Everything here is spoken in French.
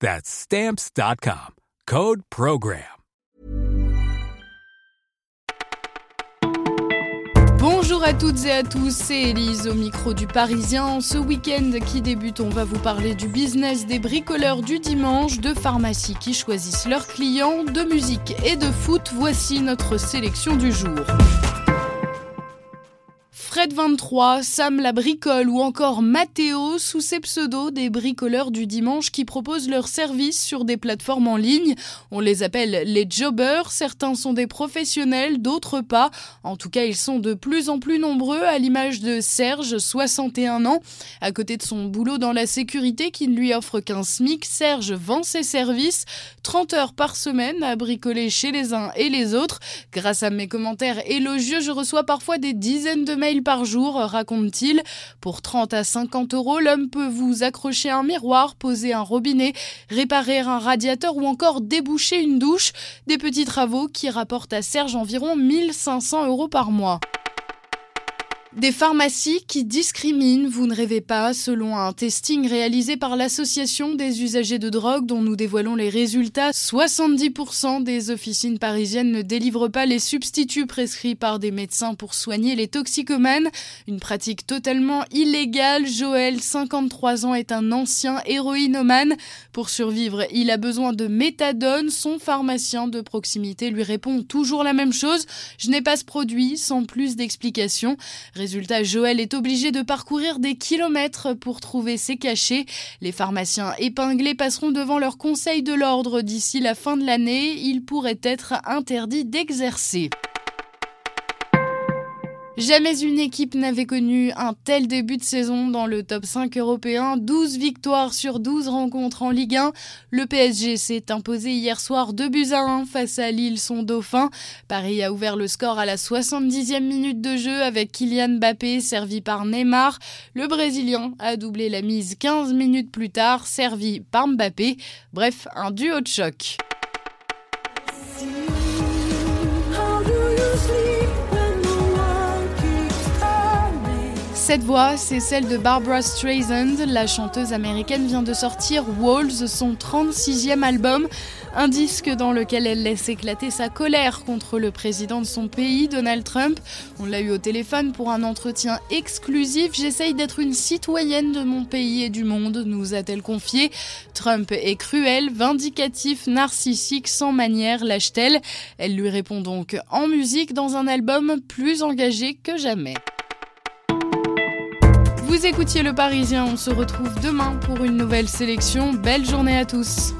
That's stamps.com. Code Program. Bonjour à toutes et à tous, c'est Elise au micro du Parisien. Ce week-end qui débute, on va vous parler du business des bricoleurs du dimanche, de pharmacies qui choisissent leurs clients, de musique et de foot. Voici notre sélection du jour. Fred 23, Sam la bricole ou encore Mathéo sous ses pseudos des bricoleurs du dimanche qui proposent leurs services sur des plateformes en ligne. On les appelle les jobbers, certains sont des professionnels, d'autres pas. En tout cas, ils sont de plus en plus nombreux à l'image de Serge, 61 ans. À côté de son boulot dans la sécurité qui ne lui offre qu'un SMIC, Serge vend ses services 30 heures par semaine à bricoler chez les uns et les autres. Grâce à mes commentaires élogieux, je reçois parfois des dizaines de mails par jour, raconte-t-il. Pour 30 à 50 euros, l'homme peut vous accrocher un miroir, poser un robinet, réparer un radiateur ou encore déboucher une douche. Des petits travaux qui rapportent à Serge environ 1500 euros par mois. Des pharmacies qui discriminent, vous ne rêvez pas, selon un testing réalisé par l'Association des usagers de drogue dont nous dévoilons les résultats, 70% des officines parisiennes ne délivrent pas les substituts prescrits par des médecins pour soigner les toxicomanes, une pratique totalement illégale. Joël, 53 ans, est un ancien héroïnomane. Pour survivre, il a besoin de méthadone. Son pharmacien de proximité lui répond toujours la même chose, je n'ai pas ce produit, sans plus d'explications. Résultat, Joël est obligé de parcourir des kilomètres pour trouver ses cachets. Les pharmaciens épinglés passeront devant leur conseil de l'ordre d'ici la fin de l'année. Ils pourraient être interdits d'exercer. Jamais une équipe n'avait connu un tel début de saison dans le top 5 européen. 12 victoires sur 12 rencontres en Ligue 1. Le PSG s'est imposé hier soir 2 buts à 1 face à Lille, son dauphin. Paris a ouvert le score à la 70e minute de jeu avec Kylian Mbappé servi par Neymar. Le Brésilien a doublé la mise 15 minutes plus tard, servi par Mbappé. Bref, un duo de choc. Cette voix, c'est celle de Barbara Streisand. La chanteuse américaine vient de sortir Walls, son 36e album, un disque dans lequel elle laisse éclater sa colère contre le président de son pays, Donald Trump. On l'a eu au téléphone pour un entretien exclusif. J'essaye d'être une citoyenne de mon pays et du monde, nous a-t-elle confié. Trump est cruel, vindicatif, narcissique, sans manière, lâche-t-elle. Elle lui répond donc en musique dans un album plus engagé que jamais. Vous écoutiez Le Parisien, on se retrouve demain pour une nouvelle sélection. Belle journée à tous.